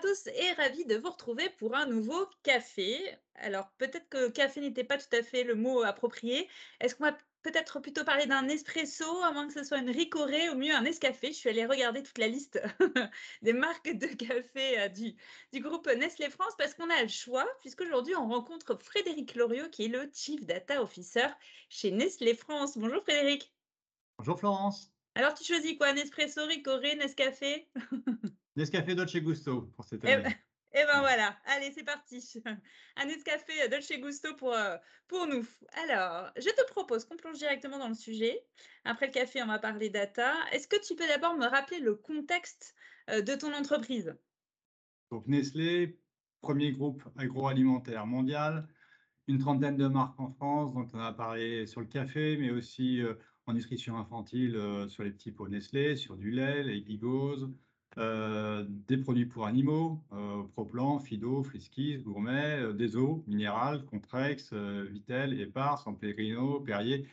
tous et ravi de vous retrouver pour un nouveau café. Alors peut-être que café n'était pas tout à fait le mot approprié. Est-ce qu'on va peut-être plutôt parler d'un espresso, à moins que ce soit une ricorée, ou mieux un escafé? Je suis allée regarder toute la liste des marques de café euh, du, du groupe Nestlé France parce qu'on a le choix, puisqu'aujourd'hui on rencontre Frédéric Loriot qui est le Chief Data Officer chez Nestlé France. Bonjour Frédéric. Bonjour Florence. Alors tu choisis quoi? Nespresso, ricoré, Nescafé? Nescafé Dolce Gusto pour cette Eh année. ben, eh ben voilà, allez, c'est parti. Un Nescafé Dolce Gusto pour, euh, pour nous. Alors, je te propose qu'on plonge directement dans le sujet. Après le café, on va parler data. Est-ce que tu peux d'abord me rappeler le contexte euh, de ton entreprise? Donc Nestlé, premier groupe agroalimentaire mondial, une trentaine de marques en France, donc on a parlé sur le café, mais aussi euh, en nutrition infantile sur les petits pots Nestlé, sur du lait, les Gigos, euh, des produits pour animaux, euh, Proplan, Fido, Friskies, Gourmet, euh, des eaux minérales, Contrex, euh, Vitel, Epar, San Pellegrino, Perrier.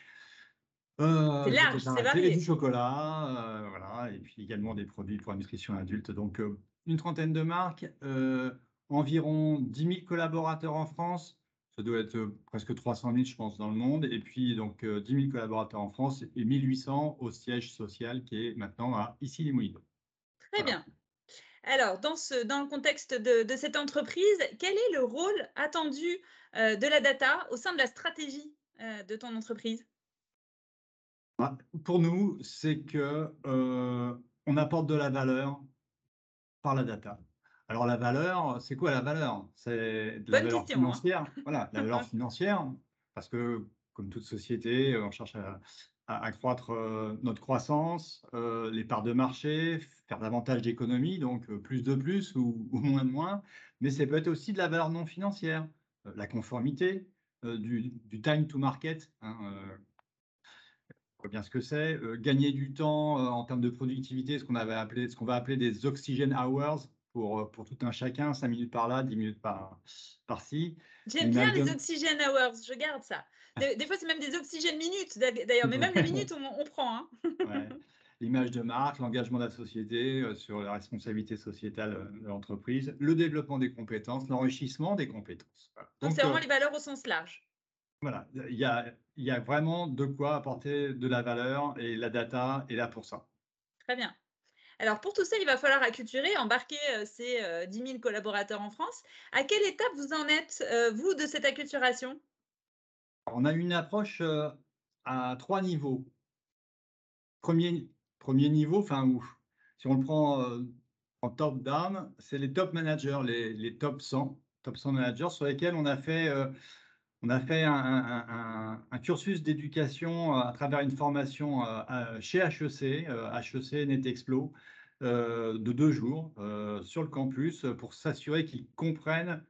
Euh, C'est large, c'est. Du chocolat, voilà, et puis également des produits pour la nutrition adulte. Donc, une trentaine de marques, environ 10 000 collaborateurs en France. Ça doit être presque 300 000, je pense, dans le monde. Et puis, donc, euh, 10 000 collaborateurs en France et 1800 au siège social qui est maintenant à Issy-les-Moulineaux. Très Voilà. bien. Alors, dans, ce, dans le contexte de, de cette entreprise, quel est le rôle attendu euh, de la data au sein de la stratégie euh, de ton entreprise? Bah, Pour nous, c'est que euh, on apporte de la valeur par la data. Alors la valeur, c'est quoi la valeur? C'est de la Bonne valeur question, hein. financière. Voilà, la valeur financière, parce que comme toute société, on cherche à, accroître euh, notre croissance, euh, les parts de marché, faire davantage d'économies, donc euh, plus de plus ou, moins de moins. Mais c'est peut-être aussi de la valeur non financière, la conformité, du, time to market. hein, bien ce que c'est. Gagner du temps en termes de productivité, ce qu'on va appeler des oxygen hours pour, euh, pour tout un chacun, 5 minutes par là, 10 minutes par, par-ci. J'aime Une bien les oxygène hours, je garde ça. Des, des fois, c'est même des oxygènes minutes, d'ailleurs, mais même les minutes, on, on prend. hein. Ouais. L'image de marque, l'engagement de la société euh, sur la responsabilité sociétale euh, de l'entreprise, le développement des compétences, l'enrichissement des compétences. Voilà. Donc, c'est vraiment euh, les valeurs au sens large. voilà, il y a, il y a vraiment de quoi apporter de la valeur et la data est là pour ça. Très bien. Alors, pour tout ça, il va falloir acculturer, embarquer euh, ces euh, 10 000 collaborateurs en France. À quelle étape vous en êtes, euh, vous, de cette acculturation? On a une approche euh, à trois niveaux. Premier, premier niveau, enfin, si on le prend euh, en top down, c'est les top managers, les, les top 100, top 100 managers sur lesquels on a fait, euh, on a fait un, un- un- un cursus d'éducation euh, à travers une formation euh, chez HEC, HEC NetExplo, euh, de deux jours sur le campus pour s'assurer qu'ils comprennent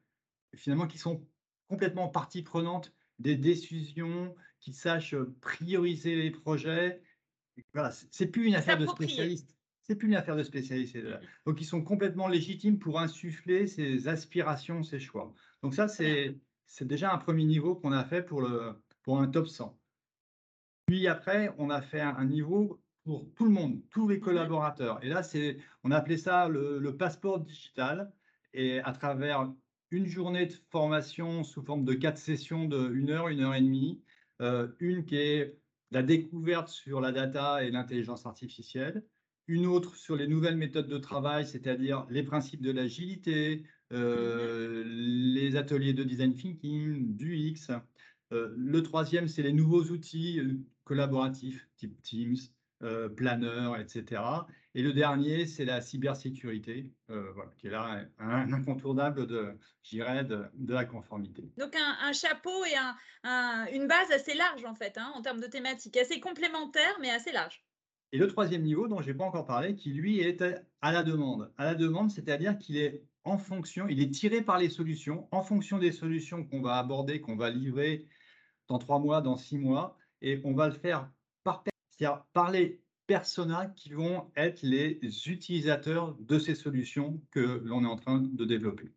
finalement qu'ils sont complètement partie prenante des décisions, qu'ils sachent prioriser les projets. Voilà, c'est plus une affaire de spécialiste. C'est plus une affaire de spécialiste. la- Donc, ils sont complètement légitimes pour insuffler ses aspirations, ses choix. Donc, ça, c'est c'est déjà un premier niveau qu'on a fait pour, le, pour un top 100. Puis après, on a fait un, niveau pour tout le monde, tous les collaborateurs. Et là, c'est, on a appelé ça le, le passeport digital. Et à travers une journée de formation sous forme de quatre sessions de une heure, une heure et demie, euh, une qui est la découverte sur la data et l'intelligence artificielle, une autre sur les nouvelles méthodes de travail, c'est-à-dire les principes de l'agilité, euh, les ateliers de design thinking, du X. Euh, le troisième, c'est les nouveaux outils euh, collaboratifs, type Teams, euh, Planner, etc. Et le dernier, c'est la cybersécurité, euh, voilà, qui est là un, incontournable de, de, de la conformité. Donc, un, un chapeau et un- un- une base assez large, en fait, hein, en termes de thématiques, assez complémentaire, mais assez large. Et le troisième niveau, dont je n'ai pas encore parlé, qui lui est à la demande. À la demande, c'est-à-dire qu'il est en fonction, il est tiré par les solutions, en fonction des solutions qu'on va aborder, qu'on va livrer dans trois mois, dans six mois, et on va le faire par, par les personas qui vont être les utilisateurs de ces solutions que l'on est en train de développer.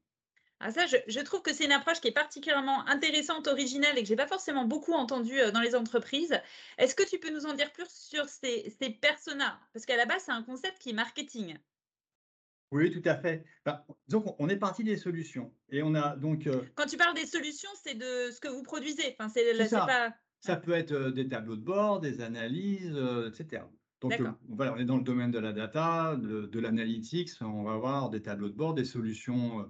Ah, ça, je, je trouve que c'est une approche qui est particulièrement intéressante, originale et que j'ai pas forcément beaucoup entendue euh, dans les entreprises. Est-ce que tu peux nous en dire plus sur ces personas? Parce qu'à la base, c'est un concept qui est marketing. Oui, tout à fait. Ben, disons on est parti des solutions et on a donc. Euh, Quand tu parles des solutions, c'est de ce que vous produisez. Enfin, c'est ça. Pas... Ça peut être euh, des tableaux de bord, des analyses, euh, etc. Donc voilà, on est dans le domaine de la data, de, l'analytics. On va avoir des tableaux de bord, des solutions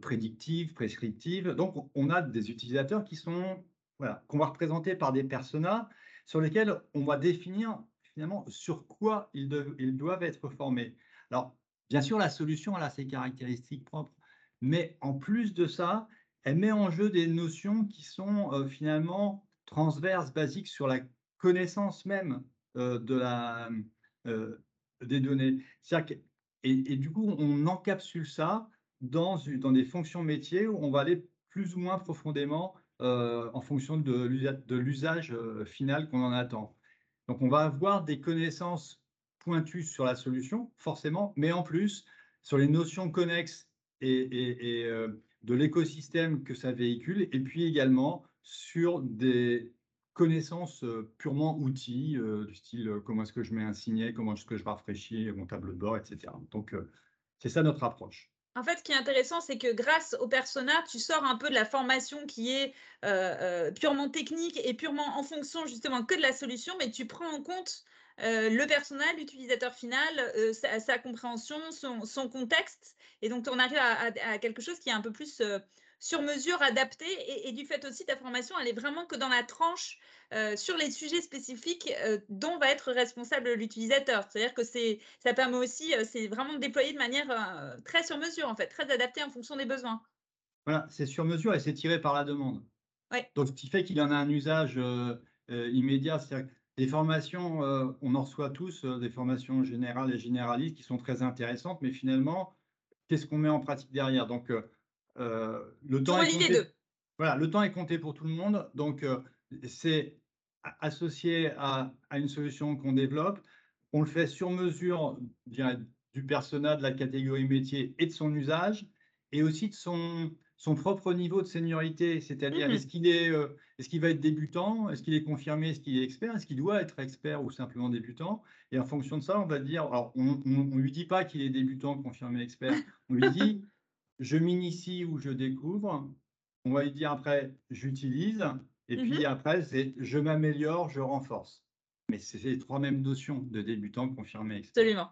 prédictives, prescriptives. Donc on a des utilisateurs qui sont voilà, qu'on va représenter par des personas sur lesquels on va définir finalement sur quoi ils, ils doivent être formés. Alors Bien sûr, la solution a ses caractéristiques propres, mais en plus de ça, elle met en jeu des notions qui sont euh, finalement transverses, basiques sur la connaissance même euh, de la, euh, des données. Et, et, du coup, on encapsule ça dans, dans des fonctions métiers où on va aller plus ou moins profondément en fonction de l'usage final qu'on en attend. Donc, on va avoir des connaissances pointu sur la solution, forcément, mais en plus sur les notions connexes et, euh, de l'écosystème que ça véhicule, et puis également sur des connaissances euh, purement outils, euh, du style comment est-ce que je mets un signet, comment est-ce que je rafraîchis mon tableau de bord, etc. Donc, c'est ça notre approche. En fait, ce qui est intéressant, c'est que grâce au persona, tu sors un peu de la formation qui est purement technique et purement en fonction justement que de la solution, mais tu prends en compte euh, le personnel, l'utilisateur final, euh, sa, compréhension, son, contexte. Et donc, on arrive à, quelque chose qui est un peu plus euh, sur mesure, adapté. Et, du fait aussi, ta formation, elle est vraiment que dans la tranche sur les sujets spécifiques dont va être responsable l'utilisateur. C'est-à-dire que ça permet aussi, c'est vraiment déployé de manière très sur mesure, en fait, très adapté en fonction des besoins. Voilà, c'est sur mesure et c'est tiré par la demande. Donc, ce qui fait qu'il en a un usage immédiat. C'est-à-dire des formations, euh, on en reçoit tous, euh, des formations générales et généralistes qui sont très intéressantes, mais finalement, qu'est-ce qu'on met en pratique derrière? Donc, euh, le temps est compté. Voilà, le temps est compté pour tout le monde. Donc, c'est associé à, une solution qu'on développe. On le fait sur mesure du persona, de la catégorie métier et de son usage, et aussi de son, son propre niveau de seniorité, c'est-à-dire mmh est-ce qu'il est, est-ce qu'il va être débutant, est-ce qu'il est confirmé, est-ce qu'il est expert, est-ce qu'il doit être expert ou simplement débutant? Et en fonction de ça, on va dire, alors on ne lui dit pas qu'il est débutant, confirmé, expert, on lui dit je m'initie ou je découvre. On va lui dire après j'utilise, et puis mmh après c'est je m'améliore, je renforce. Mais c'est les trois mêmes notions de débutant, confirmé, expert. Absolument.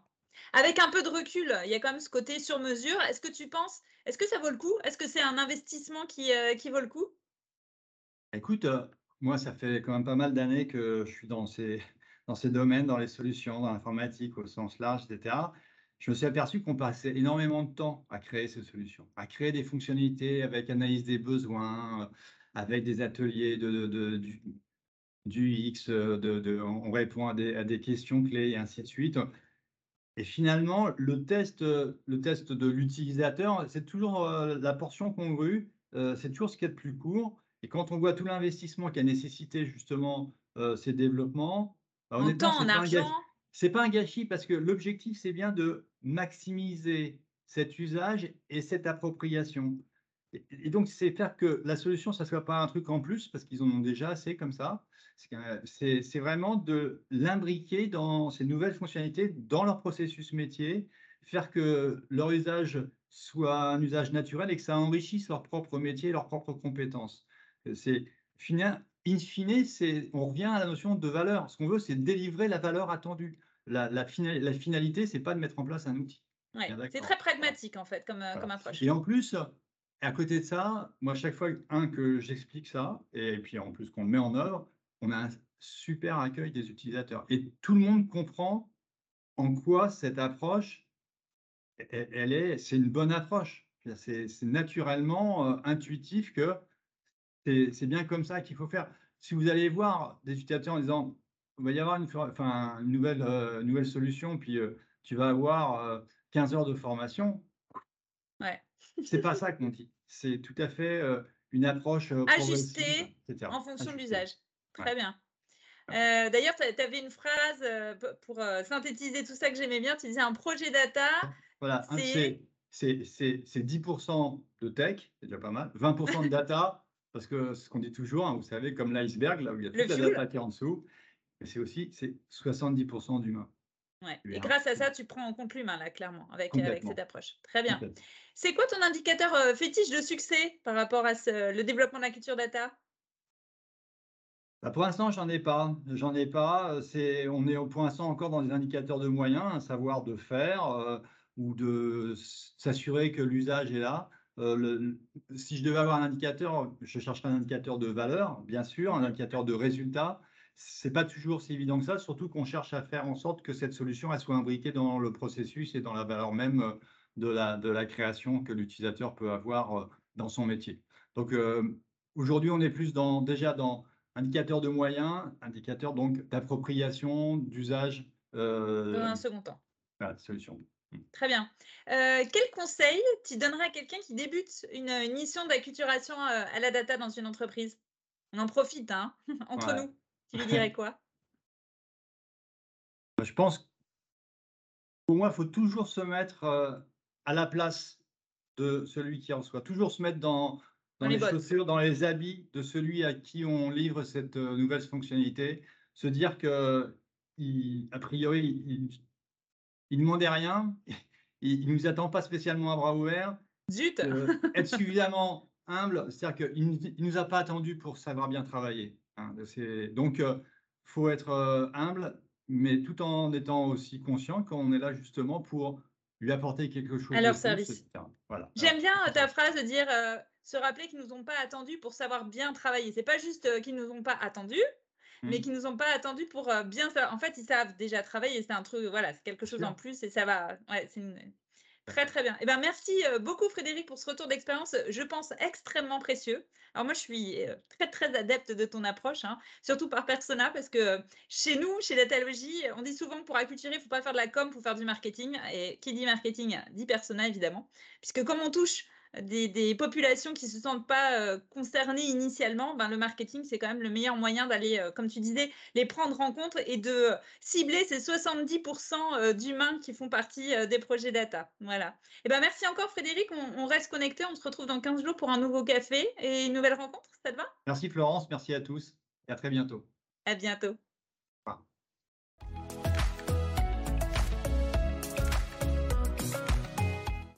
Avec un peu de recul, il y a quand même ce côté sur mesure. Est-ce que tu penses, est-ce que ça vaut le coup? Est-ce que c'est un investissement qui, euh, qui vaut le coup? Écoute, euh, moi, ça fait quand même pas mal d'années que je suis dans ces, dans ces domaines, dans les solutions, dans l'informatique au sens large, etc. Je me suis aperçu qu'on passait énormément de temps à créer ces solutions, à créer des fonctionnalités avec analyse des besoins, euh, avec des ateliers de, du, X, de, on répond à des, à des questions clés et ainsi de suite. Et finalement, le test, le test de l'utilisateur, c'est toujours euh, la portion congrue, euh, c'est toujours ce qui est le plus court. Et quand on voit tout l'investissement qui a nécessité justement euh, ces développements, bah, en temps, en argent. C'est pas un gâchis parce que l'objectif, c'est bien de maximiser cet usage et cette appropriation. Et, donc, c'est faire que la solution, ça ne soit pas un truc en plus parce qu'ils en ont déjà assez comme ça, c'est vraiment de l'imbriquer dans ces nouvelles fonctionnalités, dans leur processus métier, faire que leur usage soit un usage naturel et que ça enrichisse leur propre métier, leurs propres compétences. C'est in fine, on revient à la notion de valeur. Ce qu'on veut, c'est délivrer la valeur attendue. La, la, la finalité, c'est pas de mettre en place un outil. c'est très pragmatique en fait comme, comme approche. Et en plus, à côté de ça, moi, chaque fois un, que j'explique ça, et puis en plus qu'on le met en œuvre, on a un super accueil des utilisateurs. Et tout le monde comprend en quoi cette approche, elle est, c'est une bonne approche. C'est naturellement euh, intuitif que c'est bien comme ça qu'il faut faire. Si vous allez voir des utilisateurs en disant, il va y avoir une, enfin, une nouvelle, euh, nouvelle solution, puis euh, tu vas avoir 15 heures de formation. Ouais. c'est pas ça qu'on dit. C'est tout à fait une approche ajustée en fonction de l'usage. Très bien. Euh, d'ailleurs, tu avais une phrase euh, pour euh, synthétiser tout ça que j'aimais bien. Tu disais un projet data. Voilà, c'est 10% de tech, c'est déjà pas mal. 20% de data, parce que ce qu'on dit toujours, hein, vous savez, comme l'iceberg, là où il y a toute la data qui est en dessous. C'est aussi 70% d'humain. Ouais. Et grâce à ça, tu prends en compte l'humain, là, clairement, avec, avec cette approche. Très bien. C'est quoi ton indicateur euh, fétiche de succès par rapport à ce- le développement de la culture data? Bah, pour l'instant, j'en ai pas. J'en ai pas. C'est, on est pour l'instant encore dans des indicateurs de moyens, un savoir de faire euh, ou de s'assurer que l'usage est là. Euh, le- si je devais avoir un indicateur, je chercherais un indicateur de valeur, bien sûr, un indicateur de résultat. C'est pas toujours si évident que ça, surtout qu'on cherche à faire en sorte que cette solution elle soit imbriquée dans le processus et dans la valeur même euh, de la, de la création que l'utilisateur peut avoir euh, dans son métier. Donc euh, aujourd'hui, on est plus dans, déjà dans indicateur de moyens, indicateur donc d'appropriation, d'usage Dans un second temps. la solution. Très bien. Euh, quel conseil tu donnerais à quelqu'un qui débute une, une mission d'acculturation euh, à la data dans une entreprise? On en profite, hein, entre Ouais. nous. Tu lui dirais quoi? Je pense, pour moi, il faut toujours se mettre euh, à la place de celui qui reçoit, toujours se mettre dans, dans Dans les chaussures, dans les habits de celui à qui on livre cette nouvelle fonctionnalité, se dire que, il- a priori, il il ne demandait rien, il ne nous attend pas spécialement à bras ouverts, Zut! euh, être suffisamment humble, c'est-à-dire qu'il ne nous a pas attendu pour savoir bien travailler. hein. Donc, il faut être euh, humble, mais tout en étant aussi conscient qu'on est là justement pour lui apporter quelque chose À leur service. Voilà. J'aime bien euh, ta phrase de dire euh, se rappeler qu'ils nous ont pas attendus pour savoir bien travailler. C'est pas juste euh, qu'ils nous ont pas attendus, mais Mm. qu'ils nous ont pas attendus pour euh, bien faire. En fait, ils savent déjà travailler. C'est un truc, voilà, c'est quelque chose en plus et ça va. Ouais, c'est une- Très très bien. Eh ben merci euh, beaucoup Frédéric pour ce retour d'expérience, je pense extrêmement précieux. Alors moi je suis euh, très très adepte de ton approche, hein, surtout par persona parce que chez nous, chez Datalogie, on dit souvent que pour acculturer, il ne faut pas faire de la com, il faut faire du marketing. Et qui dit marketing dit persona évidemment, puisque comme on touche des, des populations qui ne se sentent pas euh, concernées initialement, ben, le marketing c'est quand même le meilleur moyen d'aller, euh, comme tu disais, les prendre en compte et de cibler ces 70% euh, d'humains qui font partie euh, des projets data. Voilà. Et ben merci encore Frédéric, on, on reste connecté, on se retrouve dans 15 jours pour un nouveau café et une nouvelle rencontre, ça te va? Merci Florence, merci à tous et à très bientôt. À bientôt. Au revoir.